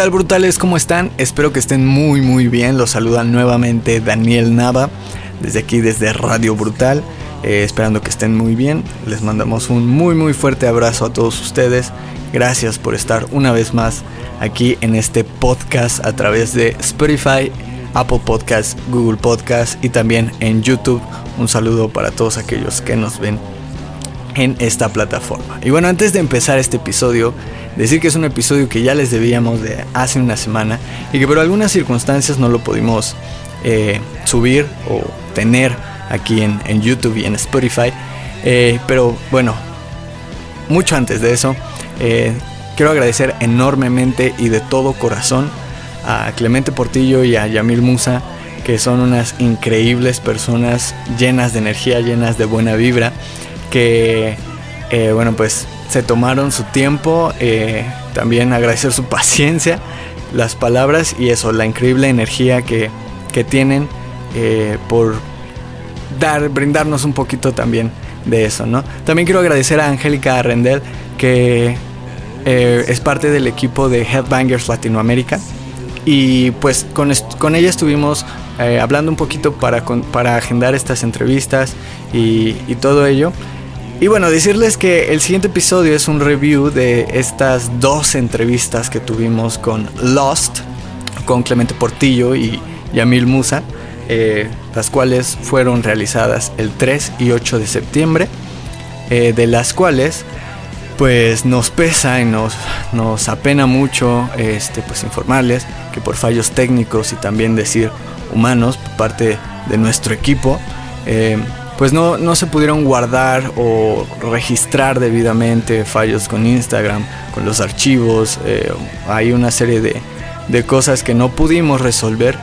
Tal brutales? ¿Cómo están? Espero que estén muy muy bien. Los saluda nuevamente Daniel Nava desde aquí, desde Radio Brutal. Eh, esperando que estén muy bien. Les mandamos un muy muy fuerte abrazo a todos ustedes. Gracias por estar una vez más aquí en este podcast a través de Spotify, Apple Podcast, Google Podcast y también en YouTube. Un saludo para todos aquellos que nos ven en esta plataforma. Y bueno, antes de empezar este episodio, decir que es un episodio que ya les debíamos de hace una semana y que por algunas circunstancias no lo pudimos eh, subir o tener aquí en, YouTube y en Spotify. Eh, pero bueno, mucho antes de eso, eh, quiero agradecer enormemente y de todo corazón a Clemente Portillo y a Yamil Musa, que son unas increíbles personas llenas de energía, llenas de buena vibra, que, bueno, pues se tomaron su tiempo, eh, también agradecer su paciencia, las palabras y eso, la increíble energía que, tienen eh, por dar, brindarnos un poquito también de eso, ¿no? También quiero agradecer a Angélica Rendel, que eh, es parte del equipo de Headbangers Latinoamérica. Y pues con, ella estuvimos hablando un poquito para, para agendar estas entrevistas y todo ello. Y bueno, decirles que el siguiente episodio es un review de estas dos entrevistas que tuvimos con Lost, con Clemente Portillo y Yamil Musa, eh, las cuales fueron realizadas el 3 y 8 de septiembre, eh, de las cuales pues nos pesa y nos, nos apena mucho este, pues informarles que por fallos técnicos y también decir humanos por parte de nuestro equipo, eh, pues no, se pudieron guardar o registrar debidamente fallos con Instagram, con los archivos, eh, hay una serie de, cosas que no pudimos resolver.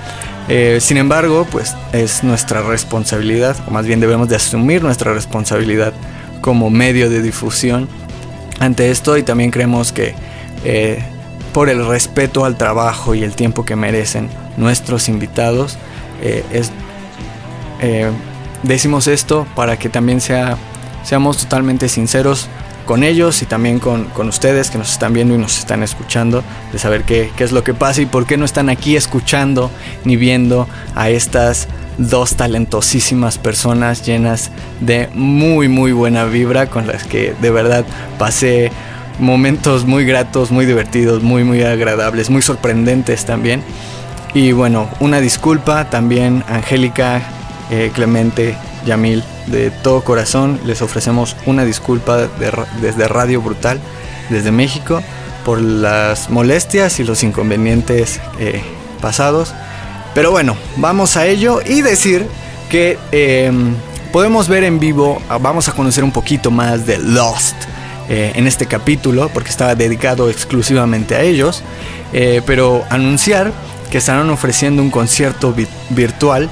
Eh, sin embargo, pues es nuestra responsabilidad, o más bien debemos de asumir nuestra responsabilidad como medio de difusión ante esto y también creemos que eh, por el respeto al trabajo y el tiempo que merecen nuestros invitados, es decimos esto para que también sea, seamos totalmente sinceros con ellos y también con, ustedes que nos están viendo y nos están escuchando, de saber qué, qué es lo que pasa y por qué no están aquí escuchando ni viendo a estas dos talentosísimas personas llenas de muy muy buena vibra con las que de verdad pasé momentos muy gratos, muy divertidos, muy muy agradables, muy sorprendentes también. Y bueno, una disculpa también Angélica, eh, Clemente, Yamil, de todo corazón les ofrecemos una disculpa desde Radio Brutal, desde México, por las molestias y los inconvenientes eh, pasados. Pero bueno, vamos a ello y decir que em, podemos ver en vivo, vamos a conocer un poquito más de Lost. Eh, en este capítulo porque estaba dedicado exclusivamente a ellos pero anunciar que estarán ofreciendo un concierto virtual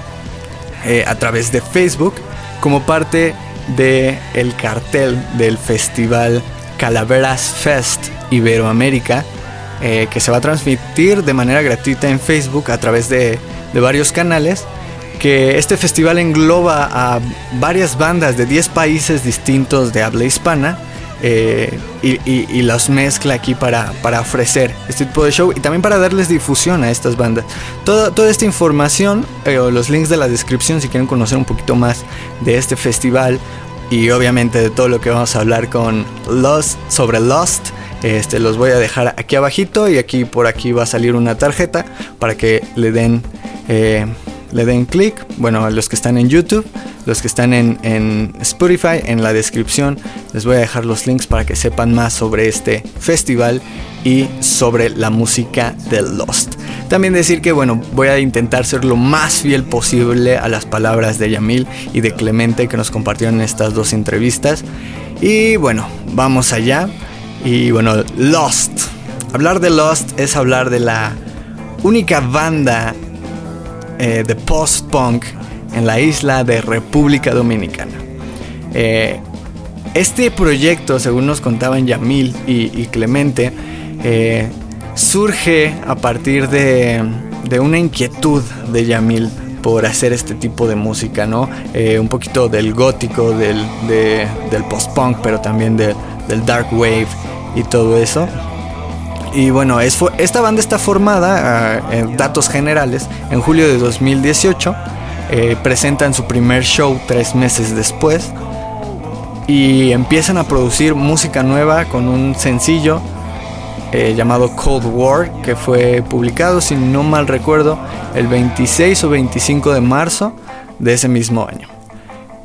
eh, a través de Facebook como parte del el cartel del festival Calaveras Fest Iberoamérica eh, que se va a transmitir de manera gratuita en Facebook a través de, de varios canales que este festival engloba a varias bandas de 10 países distintos de habla hispana eh, y, los mezcla aquí para, para, ofrecer este tipo de show y también para darles difusión a estas bandas. Toda, toda esta información eh, o los links de la descripción si quieren conocer un poquito más de este festival y obviamente de todo lo que vamos a hablar con Lost sobre Lost. Este, los voy a dejar aquí abajito y aquí por aquí va a salir una tarjeta para que le den eh, le den clic. Bueno, a los que están en YouTube, los que están en, Spotify, en la descripción les voy a dejar los links para que sepan más sobre este festival y sobre la música de Lost. También decir que bueno, voy a intentar ser lo más fiel posible a las palabras de Yamil y de Clemente que nos compartieron en estas dos entrevistas. Y bueno, vamos allá. Y bueno, Lost. Hablar de Lost es hablar de la única banda eh, de post-punk en la isla de República Dominicana. Eh, este proyecto, según nos contaban Yamil y, Clemente, eh, surge a partir de, una inquietud de Yamil por hacer este tipo de música, ¿no? Eh, un poquito del gótico, del, del post-punk, pero también del dark wave y todo eso. Y bueno, es, esta banda está formada, ah, datos generales, en julio de 2018. Eh, presentan su primer show tres meses después y empiezan a producir música nueva con un sencillo eh, llamado Cold War, que fue publicado, si no mal recuerdo, el 26 o 25 de marzo de ese mismo año.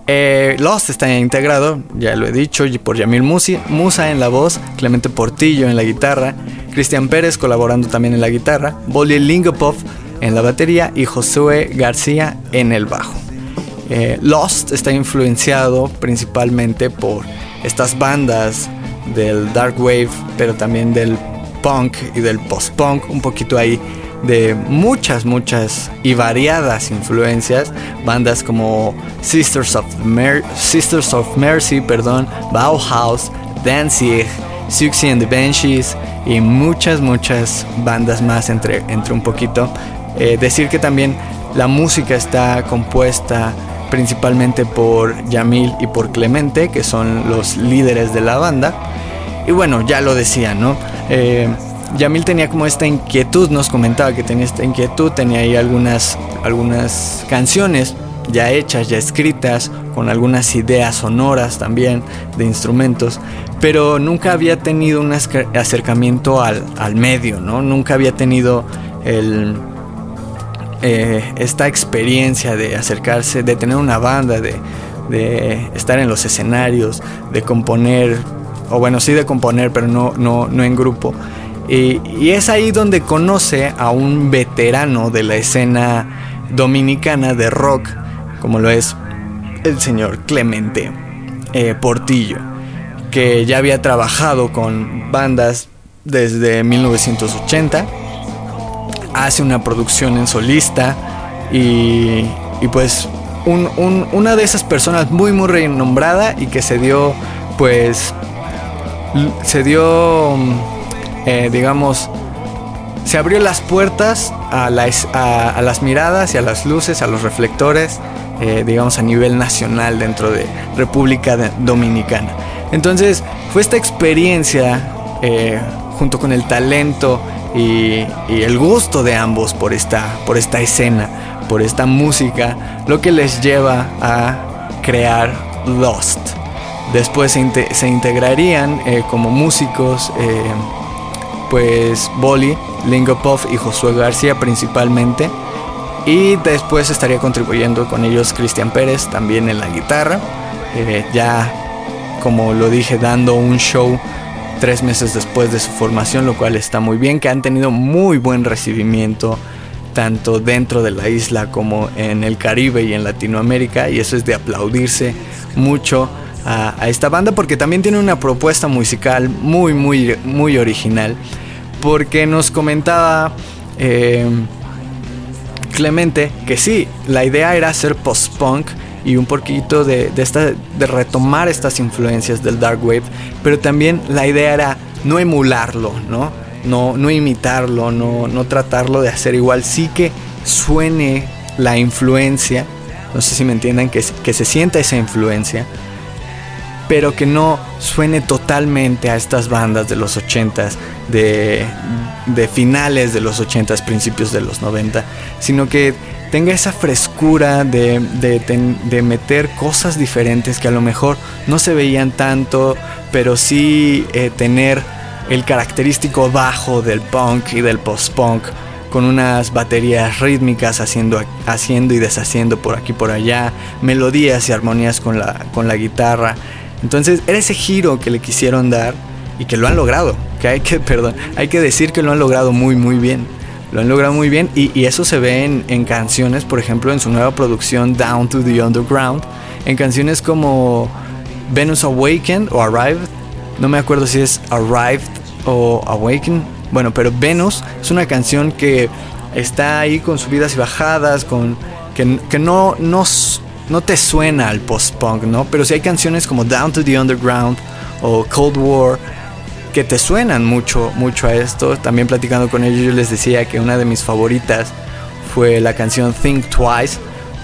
Eh, Lost está integrado, ya lo he dicho, por Yamil Musa en la voz, Clemente Portillo en la guitarra, Cristian Pérez colaborando también en la guitarra, Bolly Lingopov en la batería y Josué García en el bajo. Eh, Lost está influenciado principalmente por estas bandas del dark wave, pero también del punk y del post-punk, un poquito ahí de muchas, muchas y variadas influencias, bandas como Sisters of, Sisters of Mercy, perdón, Bauhaus, Danzig, Siouxsie and the Banshees y muchas, muchas bandas más entre, entre un poquito. Eh, decir que también la música está compuesta principalmente por Yamil y por Clemente, que son los líderes de la banda. Y bueno, ya lo decía, ¿no? Eh, Yamil tenía como esta inquietud, nos comentaba que tenía esta inquietud, tenía ahí algunas, algunas canciones ya hechas, ya escritas, con algunas ideas sonoras también de instrumentos, pero nunca había tenido un acercamiento al, al medio, ¿no? Nunca había tenido eh, esta experiencia de acercarse, de tener una banda, de, de estar en los escenarios, de componer o bueno, sí de componer, pero no, no, no en grupo. Y, es ahí donde conoce a un veterano de la escena dominicana de rock, como lo es el señor Clemente eh, Portillo, que ya había trabajado con bandas desde 1980, hace una producción en solista y, y pues una de esas personas muy muy renombrada y que se dio pues se dio, eh, digamos, se abrió las puertas a, las miradas y a las luces, a los reflectores, eh, digamos, a nivel nacional dentro de República Dominicana. Entonces, fue esta experiencia, eh, junto con el talento y, el gusto de ambos por esta, por esta escena, por esta música, lo que les lleva a crear Lost. Después se, integrarían eh, como músicos, eh, pues Boli, Lingopov y Josué García principalmente. Y después estaría contribuyendo con ellos Cristian Pérez también en la guitarra. Eh, ya, como lo dije, dando un show tres meses después de su formación, lo cual está muy bien, que han tenido muy buen recibimiento tanto dentro de la isla como en el Caribe y en Latinoamérica. Y eso es de aplaudirse mucho a, esta banda porque también tiene una propuesta musical muy, muy, muy original. Porque nos comentaba eh, Clemente que sí, la idea era hacer post-punk y un poquito de, esta, de retomar estas influencias del dark wave, pero también la idea era no emularlo, ¿no? No, no imitarlo, no, no tratarlo de hacer igual, sí que suene la influencia, no sé si me entiendan, que, que se sienta esa influencia, pero que no suene totalmente a estas bandas de los 80s, de, finales de los 80s, principios de los 90, sino que tenga esa frescura de, meter cosas diferentes que a lo mejor no se veían tanto, pero sí eh, tener el característico bajo del punk y del post-punk con unas baterías rítmicas haciendo, haciendo y deshaciendo por aquí por allá, melodías y armonías con la, con la guitarra. Entonces era ese giro que le quisieron dar y que lo han logrado, que hay que, perdón, hay que decir que lo han logrado muy, muy bien. Lo han logrado muy bien y, eso se ve en, canciones, por ejemplo, en su nueva producción Down to the Underground, en canciones como Venus Awakened o Arrived, no me acuerdo si es Arrived o Awakened, bueno, pero Venus es una canción que está ahí con subidas y bajadas, con que, que no, no, no te suena al post-punk, ¿no? Pero si hay canciones como Down to the Underground o Cold War que te suenan mucho, mucho a esto. También platicando con ellos yo les decía que una de mis favoritas fue la canción Think Twice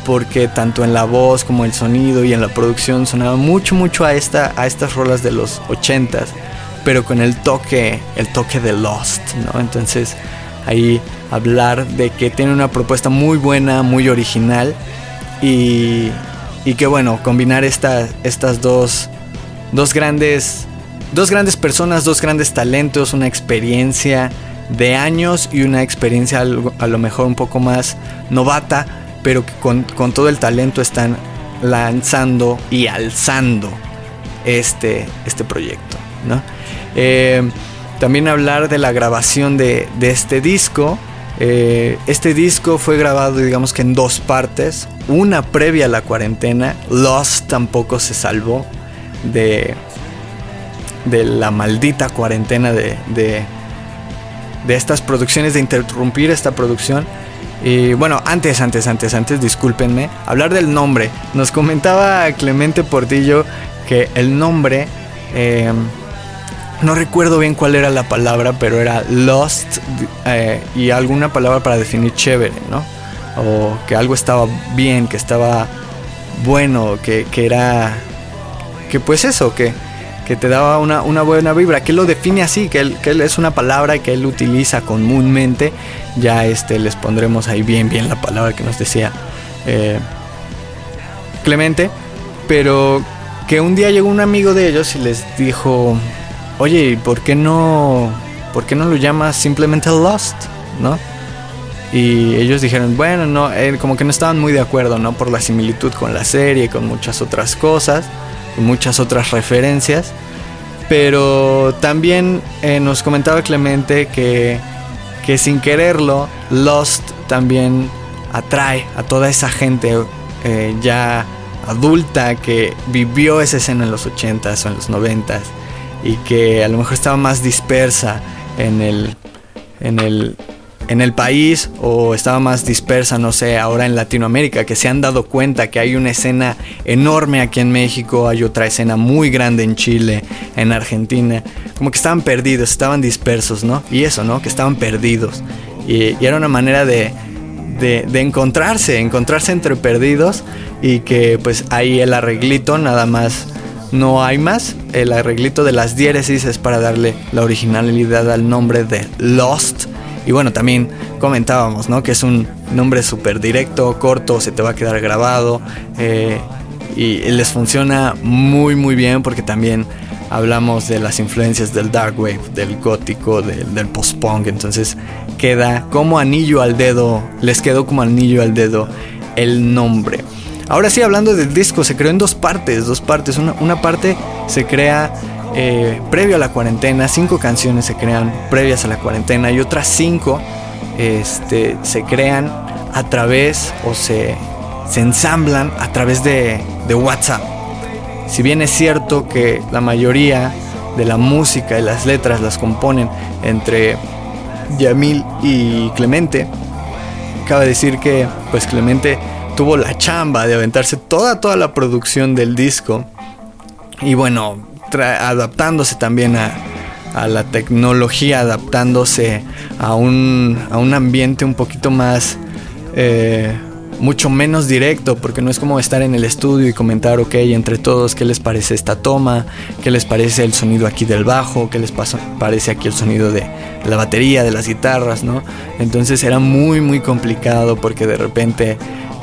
porque tanto en la voz como el sonido y en la producción sonaba mucho mucho a esta a estas rolas de los 80s, pero con el toque el toque de Lost, ¿no? Entonces, ahí hablar de que tiene una propuesta muy buena, muy original y, y que bueno, combinar estas dos, dos grandes dos grandes personas, dos grandes talentos, una experiencia de años y una experiencia a lo mejor un poco más novata, pero que con, todo el talento están lanzando y alzando este, este proyecto. ¿no? Eh, también hablar de la grabación de, este disco. Eh, este disco fue grabado digamos que en dos partes. Una previa a la cuarentena. Lost tampoco se salvó de, de la maldita cuarentena de, de, de estas producciones, de interrumpir esta producción. Y bueno, antes, antes, antes, antes, discúlpenme, hablar del nombre. Nos comentaba Clemente Portillo que el nombre... Eh, no recuerdo bien cuál era la palabra, pero era lost eh, y alguna palabra para definir chévere, ¿no? O que algo estaba bien, que estaba bueno, que, era... Que pues eso, que, que te daba una, buena vibra, que él lo define así, que él, que él es una palabra que él utiliza comúnmente. Ya este, les pondremos ahí bien, bien la palabra que nos decía eh, Clemente. Pero que un día llegó un amigo de ellos y les dijo, oye, ¿por qué no, por qué no lo llamas simplemente Lost? ¿No? Y ellos dijeron, bueno, no, eh, como que no estaban muy de acuerdo, ¿no? Por la similitud con la serie, y con muchas otras cosas, y muchas otras referencias. Pero también eh, nos comentaba Clemente que, que sin quererlo, Lost también atrae a toda esa gente eh, ya adulta que vivió esa escena en los 80s o en los 90s y que a lo mejor estaba más dispersa en el, en el, en el país o estaba más dispersa, no sé, ahora en Latinoamérica, que se han dado cuenta que hay una escena enorme aquí en México, hay otra escena muy grande en Chile, en Argentina, como que estaban perdidos, estaban dispersos, ¿no? Y eso, ¿no? Que estaban perdidos. Y, era una manera de, de, de, encontrarse, encontrarse entre perdidos y que pues ahí el arreglito nada más no hay más. El arreglito de las diéresis es para darle la originalidad al nombre de Lost. Y bueno, también comentábamos, ¿no? Que es un nombre súper directo, corto, se te va a quedar grabado. Eh, y les funciona muy, muy bien porque también hablamos de las influencias del dark wave, del gótico, del, del post-punk. Entonces queda como anillo al dedo, les quedó como anillo al dedo el nombre. Ahora sí, hablando del disco, se creó en dos partes, dos partes. Una, parte se crea eh, previo a la cuarentena, cinco canciones se crean previas a la cuarentena y otras cinco este, se crean a través o se, se ensamblan a través de, de WhatsApp. Si bien es cierto que la mayoría de la música y las letras las componen entre Yamil y Clemente, cabe decir que pues Clemente tuvo la chamba de aventarse toda, toda la producción del disco. Y bueno, adaptándose también a, la tecnología, adaptándose a un, a un ambiente un poquito más, eh, mucho menos directo, porque no es como estar en el estudio y comentar, ok, entre todos, qué les parece esta toma, qué les parece el sonido aquí del bajo, qué les parece aquí el sonido de la batería, de las guitarras, ¿no? Entonces era muy, muy complicado porque de repente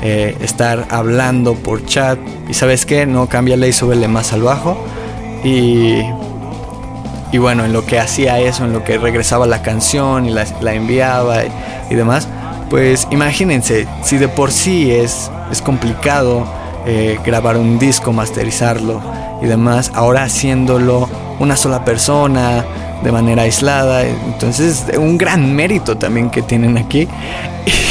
eh, estar hablando por chat. Y sabes qué, no cámbiale y súbele más al bajo. Y, y bueno, en lo que hacía eso, en lo que regresaba la canción y la, enviaba y, demás, pues imagínense, si de por sí es, es complicado eh, grabar un disco, masterizarlo y demás, ahora haciéndolo una sola persona de manera aislada. Entonces, un gran mérito también que tienen aquí.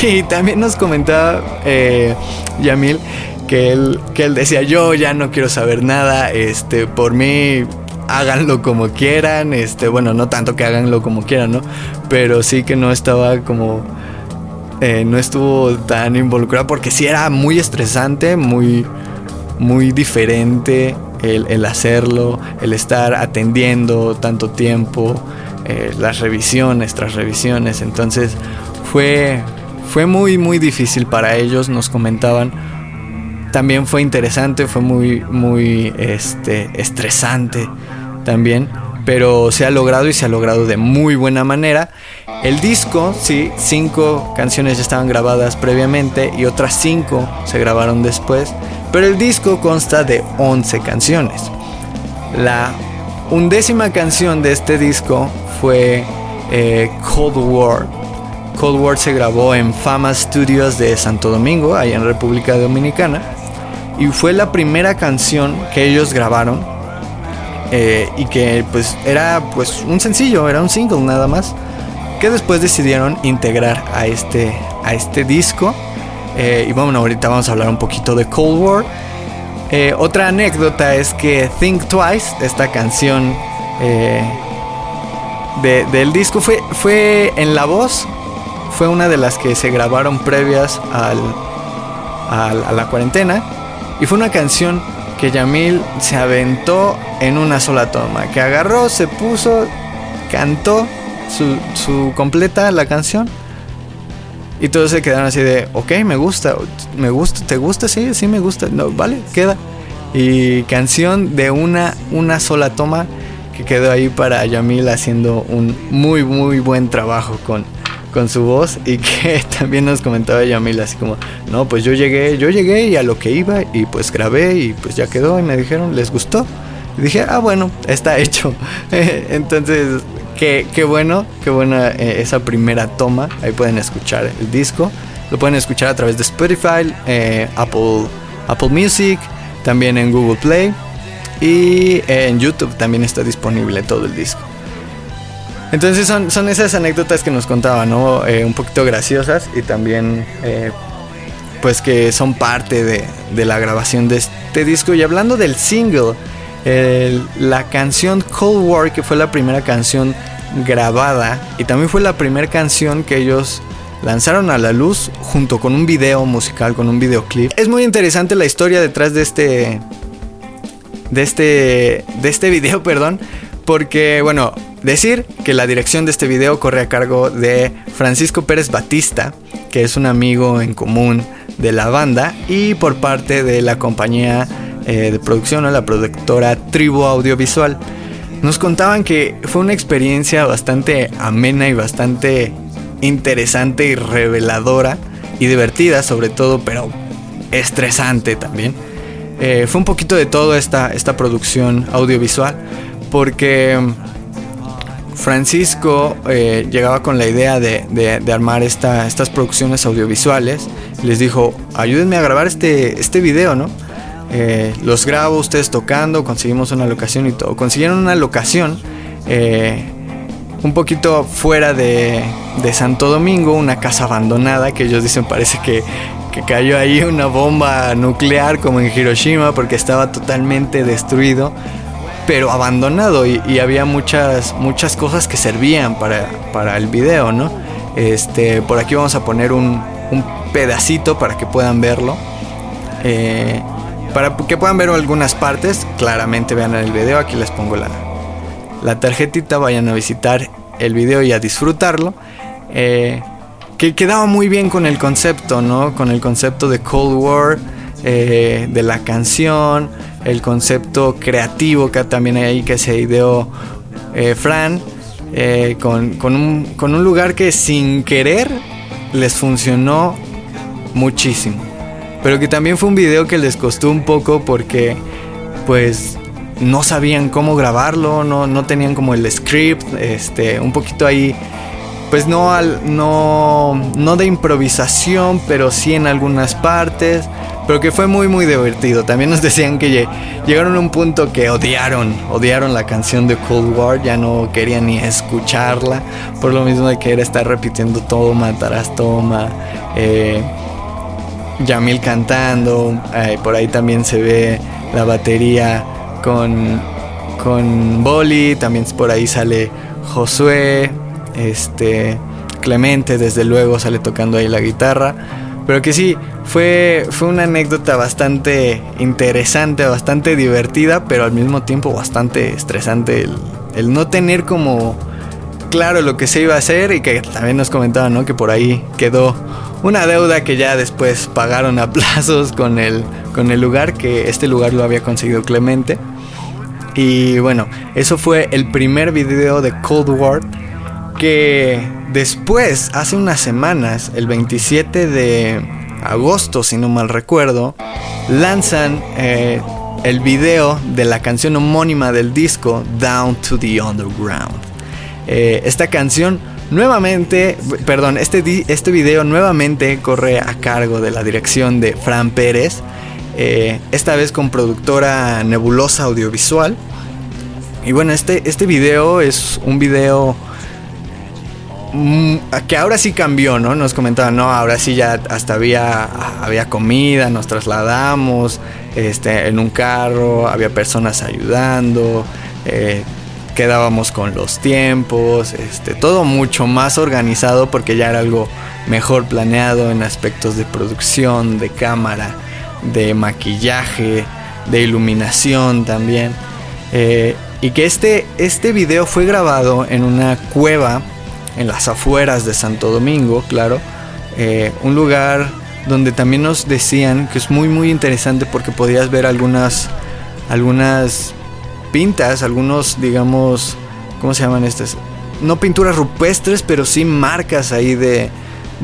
Y también nos comentaba eh, Yamil que él, que él decía, yo ya no quiero saber nada, este, por mí háganlo como quieran, este, bueno, no tanto que háganlo como quieran, ¿no? Pero sí que no estaba como, eh, no estuvo tan involucrado porque sí era muy estresante, muy, muy diferente el, hacerlo, el estar atendiendo tanto tiempo, eh, las revisiones tras revisiones, entonces fue, fue muy, muy difícil para ellos, nos comentaban. También fue interesante, fue muy, muy este, estresante también, pero se ha logrado y se ha logrado de muy buena manera. El disco, sí, cinco canciones ya estaban grabadas previamente y otras cinco se grabaron después, pero el disco consta de 11 canciones. La undécima canción de este disco fue eh, Cold War. Cold War se grabó en Fama Studios de Santo Domingo, allá en República Dominicana, y fue la primera canción que ellos grabaron eh, y que pues era pues un sencillo, era un single nada más, que después decidieron integrar a este, a este disco. Eh, y bueno, ahorita vamos a hablar un poquito de Cold War. Eh, otra anécdota es que Think Twice, esta canción del disco, fue, fue en la voz, fue una de las que se grabaron previas al, a la cuarentena. Y fue una canción que Yamil se aventó en una sola toma, que agarró, se puso, cantó su, completa la canción y todos se quedaron así de, ok, me gusta, me gusta, ¿te gusta? Sí, sí me gusta, no, vale, queda. Y canción de una, una sola toma que quedó ahí para Yamil haciendo un muy, muy buen trabajo con, con su voz y que también nos comentaba Yamil así como, no, pues yo llegué, yo llegué y a lo que iba y pues grabé y pues ya quedó y me dijeron, ¿les gustó? Y dije, ah, bueno, está hecho. Entonces, qué, bueno, qué buena eh, esa primera toma. Ahí pueden escuchar el disco. Lo pueden escuchar a través de Spotify, eh, Apple, Apple Music, también en Google Play y en YouTube también está disponible todo el disco. Entonces son, son esas anécdotas que nos contaba, ¿no? Eh, un poquito graciosas y también eh, pues que son parte de, de, la grabación de este disco. Y hablando del single, la canción Cold War, que fue la primera canción grabada y también fue la primera canción que ellos lanzaron a la luz junto con un video musical, con un videoclip. Es muy interesante la historia detrás de este de este de este video, perdón, porque bueno, Decir que la dirección de este video corre a cargo de Francisco Pérez Batista, que es un amigo en común de la banda, y por parte de la compañía eh, de producción o la productora Tribu Audiovisual. Nos contaban que fue una experiencia bastante amena y bastante interesante y reveladora y divertida sobre todo, pero estresante también. Eh, fue un poquito de todo esta, esta producción audiovisual porque Francisco eh, llegaba con la idea de, armar estas producciones audiovisuales. Les dijo, ayúdenme a grabar este, este video, ¿no? Eh, los grabo ustedes tocando, conseguimos una locación y todo. Consiguieron una locación eh, un poquito fuera de, Santo Domingo, una casa abandonada que ellos dicen parece que, que cayó ahí una bomba nuclear como en Hiroshima porque estaba totalmente destruido pero abandonado y, había muchas, muchas cosas que servían para, para, el video, ¿no? Este, por aquí vamos a poner un, un pedacito para que puedan verlo. Eh, para que puedan ver algunas partes, claramente vean el video, aquí les pongo la, la tarjetita, vayan a visitar el video y a disfrutarlo. Eh, que quedaba muy bien con el concepto, ¿no? Con el concepto de Cold War, eh, de la canción, el concepto creativo que también hay ahí que se ideó eh, Fran, eh, con, un, con un lugar que sin querer les funcionó muchísimo. Pero que también fue un video que les costó un poco porque pues no sabían cómo grabarlo, no, no tenían como el script, este, un poquito ahí, pues no, al, no, no de improvisación, pero sí en algunas partes pero que fue muy muy divertido. También nos decían que llegaron a un punto que odiaron, odiaron la canción de Cold War, ya no querían ni escucharla, por lo mismo de que era estar repitiendo toma, tarás toma, eh, Yamil cantando, eh, por ahí también se ve la batería con, con Boli, también por ahí sale Josué, este, Clemente desde luego sale tocando ahí la guitarra. Pero que sí, fue, fue una anécdota bastante interesante, bastante divertida, pero al mismo tiempo bastante estresante el, no tener como claro lo que se iba a hacer y que también nos comentaban ¿no? que por ahí quedó una deuda que ya después pagaron a plazos con el, con el lugar, que este lugar lo había conseguido Clemente. Y bueno, eso fue el primer video de Cold War que después, hace unas semanas, el 27 de agosto, si no mal recuerdo, lanzan eh, el video de la canción homónima del disco, Down to the Underground. Eh, esta canción nuevamente, perdón, este, este video nuevamente corre a cargo de la dirección de Fran Pérez, eh, esta vez con productora Nebulosa Audiovisual. Y bueno, este, este video es un video Mm, que ahora sí cambió, ¿no? Nos comentaban, no, ahora sí ya hasta había, había comida, nos trasladamos este, en un carro, había personas ayudando, eh, quedábamos con los tiempos, este, todo mucho más organizado porque ya era algo mejor planeado en aspectos de producción, de cámara, de maquillaje, de iluminación también. Eh, y que este, este video fue grabado en una cueva en las afueras de Santo Domingo, claro. Eh, un lugar donde también nos decían que es muy muy interesante porque podías ver algunas algunas pintas, algunos digamos, ¿cómo se llaman estas? No pinturas rupestres, pero sí marcas ahí de,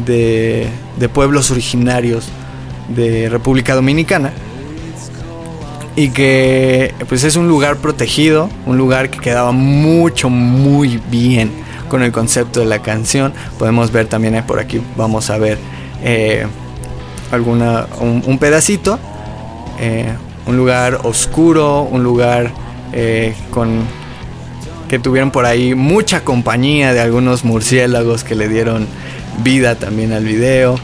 de, pueblos originarios de República Dominicana. Y que pues es un lugar protegido, un lugar que quedaba mucho, muy bien con el concepto de la canción. Podemos ver también por aquí, vamos a ver eh, alguna, un, pedacito. Eh, un lugar oscuro, un lugar eh, con que tuvieron por ahí mucha compañía de algunos murciélagos que le dieron vida también al video.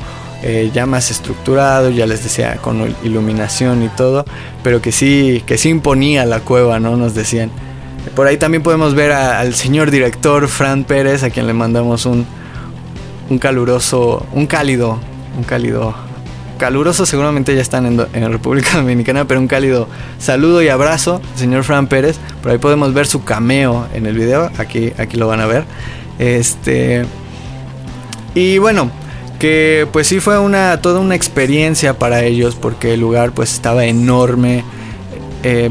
ya más estructurado, ya les decía, con iluminación y todo, pero que sí, que sí imponía la cueva, ¿no? Nos decían. Por ahí también podemos ver al señor director Fran Pérez, a quien le mandamos un, un caluroso, un cálido, un cálido, caluroso seguramente ya están en, en República Dominicana, pero un cálido saludo y abrazo, señor Fran Pérez. Por ahí podemos ver su cameo en el video, aquí, aquí lo van a ver. Este. Y bueno, que pues sí fue una toda una experiencia para ellos porque el lugar pues estaba enorme. Eh,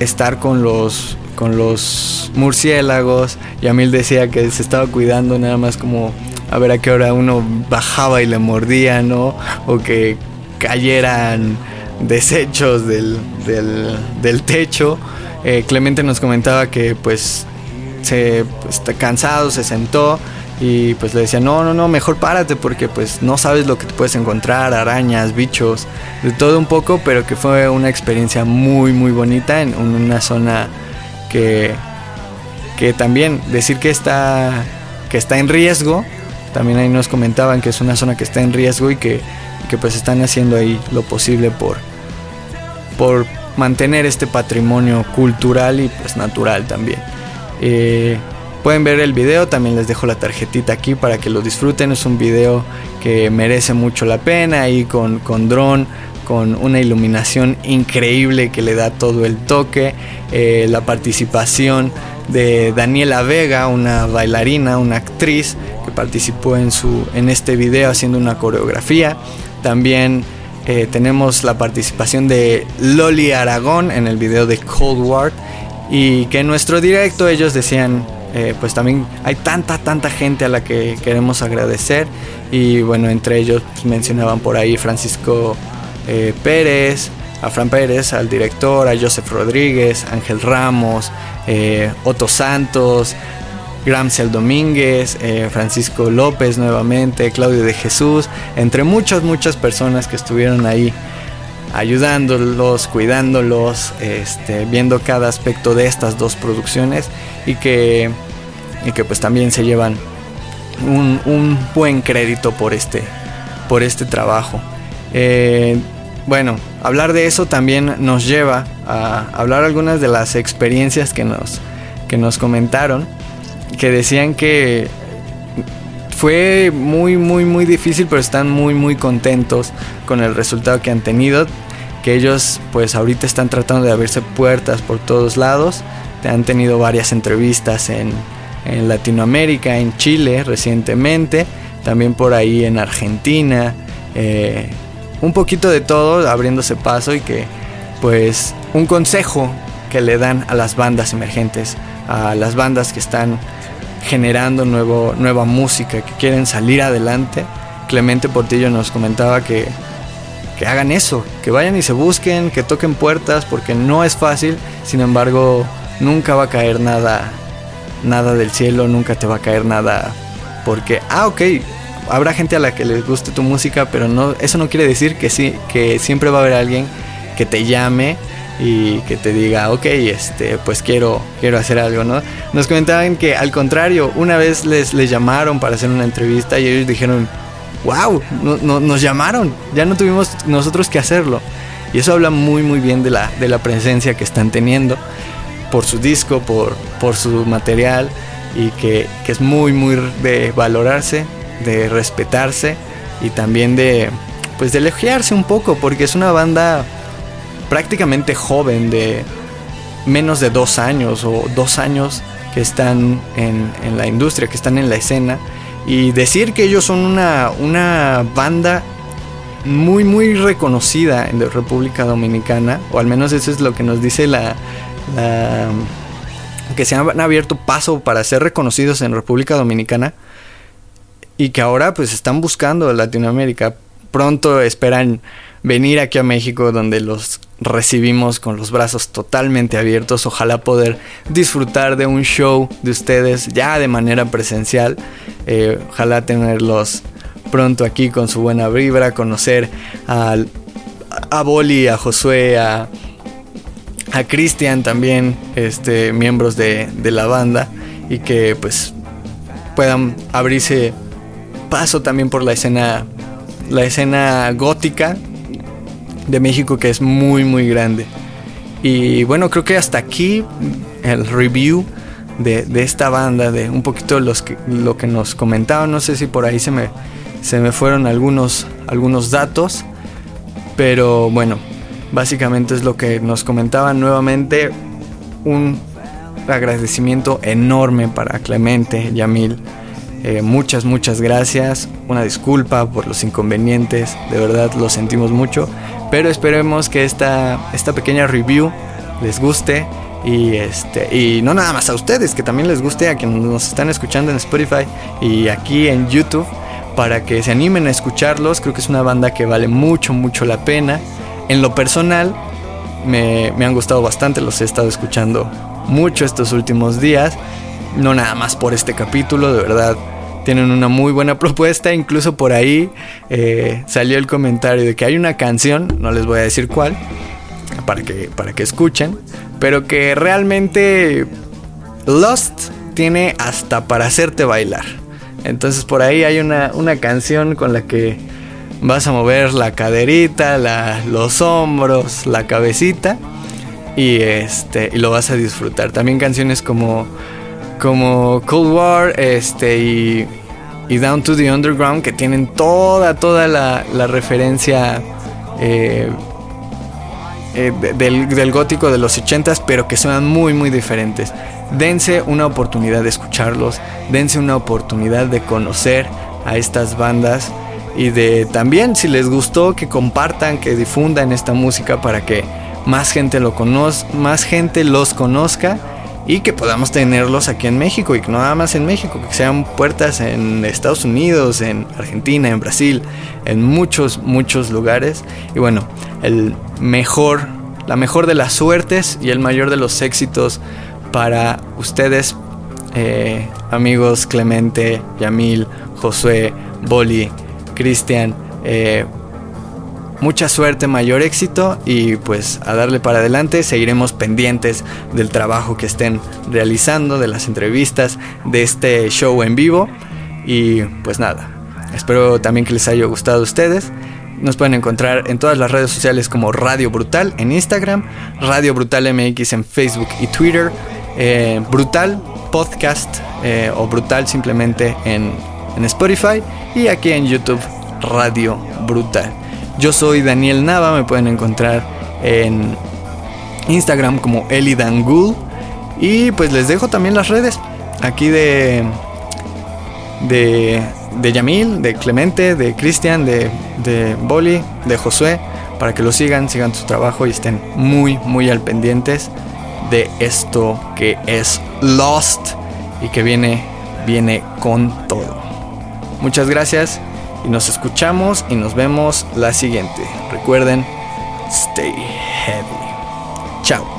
estar con los con los murciélagos. Yamil decía que se estaba cuidando nada más como a ver a qué hora uno bajaba y le mordía, ¿no? O que cayeran desechos del, del, techo. Eh, Clemente nos comentaba que pues se está cansado, se sentó y pues le decía, no, no, no, mejor párate porque pues no sabes lo que te puedes encontrar, arañas, bichos, de todo un poco, pero que fue una experiencia muy, muy bonita en una zona que, que también decir que está, que está en riesgo, también ahí nos comentaban que es una zona que está en riesgo y que, que pues están haciendo ahí lo posible por, por mantener este patrimonio cultural y pues natural también. Eh, pueden ver el video, también les dejo la tarjetita aquí para que lo disfruten, es un video que merece mucho la pena ahí con, con dron con una iluminación increíble que le da todo el toque, eh, la participación de Daniela Vega, una bailarina, una actriz que participó en, su, en este video haciendo una coreografía. También eh, tenemos la participación de Loli Aragón en el video de Cold War y que en nuestro directo ellos decían eh, pues también hay tanta, tanta gente a la que queremos agradecer. Y bueno, entre ellos pues, mencionaban por ahí Francisco eh, Pérez, a Fran Pérez, al director, a Joseph Rodríguez, Ángel Ramos, eh, Otto Santos, Gramsel Domínguez, eh, Francisco López nuevamente, Claudio de Jesús, entre muchas, muchas personas que estuvieron ahí ayudándolos, cuidándolos, este, viendo cada aspecto de estas dos producciones y que, y que pues también se llevan un, buen crédito por este, por este trabajo. Eh, bueno, hablar de eso también nos lleva a hablar algunas de las experiencias que nos, que nos comentaron, que decían que fue muy, muy, muy difícil, pero están muy, muy contentos con el resultado que han tenido. Que ellos, pues ahorita están tratando de abrirse puertas por todos lados. Han tenido varias entrevistas en, Latinoamérica, en Chile recientemente, también por ahí en Argentina. Eh, un poquito de todo, abriéndose paso y que, pues, un consejo que le dan a las bandas emergentes, a las bandas que están generando nuevo, nueva música, que quieren salir adelante. Clemente Portillo nos comentaba que, que hagan eso, que vayan y se busquen, que toquen puertas, porque no es fácil, sin embargo, nunca va a caer nada, nada del cielo, nunca te va a caer nada, porque, ah, ok, habrá gente a la que les guste tu música, pero no, eso no quiere decir que sí, que siempre va a haber alguien que te llame y que te diga, ok, este, pues quiero, quiero hacer algo, ¿no? Nos comentaban que al contrario, una vez les, les llamaron para hacer una entrevista y ellos dijeron, wow, no, nos llamaron, ya no tuvimos nosotros que hacerlo. Y eso habla muy, muy bien de la, de la presencia que están teniendo por su disco, por, por su material y que, que es muy, muy de valorarse, de respetarse y también de, pues de elogiarse un poco, porque es una banda prácticamente joven, de menos de dos años o dos años que están en, la industria, que están en la escena. Y decir que ellos son una, una banda muy, muy reconocida en República Dominicana, o al menos eso es lo que nos dice la que se han abierto paso para ser reconocidos en República Dominicana y que ahora pues están buscando Latinoamérica. Pronto esperan venir aquí a México donde los recibimos con los brazos totalmente abiertos. Ojalá poder disfrutar de un show de ustedes ya de manera presencial. Eh, ojalá tenerlos pronto aquí con su buena vibra, conocer a, a Boli, a Josué, a, a Cristian también, este, miembros de, de la banda y que pues puedan abrirse paso también por la escena la escena gótica de México que es muy muy grande. Y bueno, creo que hasta aquí el review de, esta banda, de un poquito los que, lo que nos comentaban. No sé si por ahí se me, se me fueron algunos, algunos datos, pero bueno, básicamente es lo que nos comentaban nuevamente. Un agradecimiento enorme para Clemente, Yamil. Eh, muchas, muchas gracias. Una disculpa por los inconvenientes. De verdad lo sentimos mucho. Pero esperemos que esta, esta pequeña review les guste. Y, este, y no nada más a ustedes, que también les guste a quienes nos están escuchando en Spotify y aquí en YouTube para que se animen a escucharlos. Creo que es una banda que vale mucho, mucho la pena. En lo personal, me, me han gustado bastante, los he estado escuchando mucho estos últimos días. No nada más por este capítulo, de verdad tienen una muy buena propuesta. Incluso por ahí eh, salió el comentario de que hay una canción, no les voy a decir cuál, para que, para que escuchen, pero que realmente Lost tiene hasta para hacerte bailar. Entonces por ahí hay una, una canción con la que vas a mover la caderita, los hombros, la cabecita y este y lo vas a disfrutar. También canciones como como Cold War este, y, Down to the Underground, que tienen toda, toda la, referencia eh, eh, del, gótico de los 80s, pero que suenan muy, muy diferentes. Dense una oportunidad de escucharlos, dense una oportunidad de conocer a estas bandas y de también, si les gustó, que compartan, que difundan esta música para que más gente lo conozca, más gente los conozca y que podamos tenerlos aquí en México y que no nada más en México, que sean puertas en Estados Unidos, en Argentina, en Brasil, en muchos, muchos lugares. Y bueno, el mejor, la mejor de las suertes y el mayor de los éxitos para ustedes, eh, amigos Clemente, Yamil, Josué, Boli, Cristian. Eh, mucha suerte, mayor éxito y pues a darle para adelante. Seguiremos pendientes del trabajo que estén realizando, de las entrevistas, de este show en vivo y pues nada. Espero también que les haya gustado a ustedes. Nos pueden encontrar en todas las redes sociales como Radio Brutal en Instagram, Radio Brutal MX en Facebook y Twitter, eh, Brutal Podcast eh, o Brutal simplemente en, en Spotify y aquí en YouTube Radio Brutal. Yo soy Daniel Nava, me pueden encontrar en Instagram como Elidangul y pues les dejo también las redes aquí de de Yamil, de Clemente, de Cristian, de, de Boli, de Josué, para que lo sigan, sigan su trabajo y estén muy, muy al pendientes de esto que es Lost y que viene, viene con todo. Muchas gracias y nos escuchamos y nos vemos la siguiente. Recuerden, stay heavy. Chao.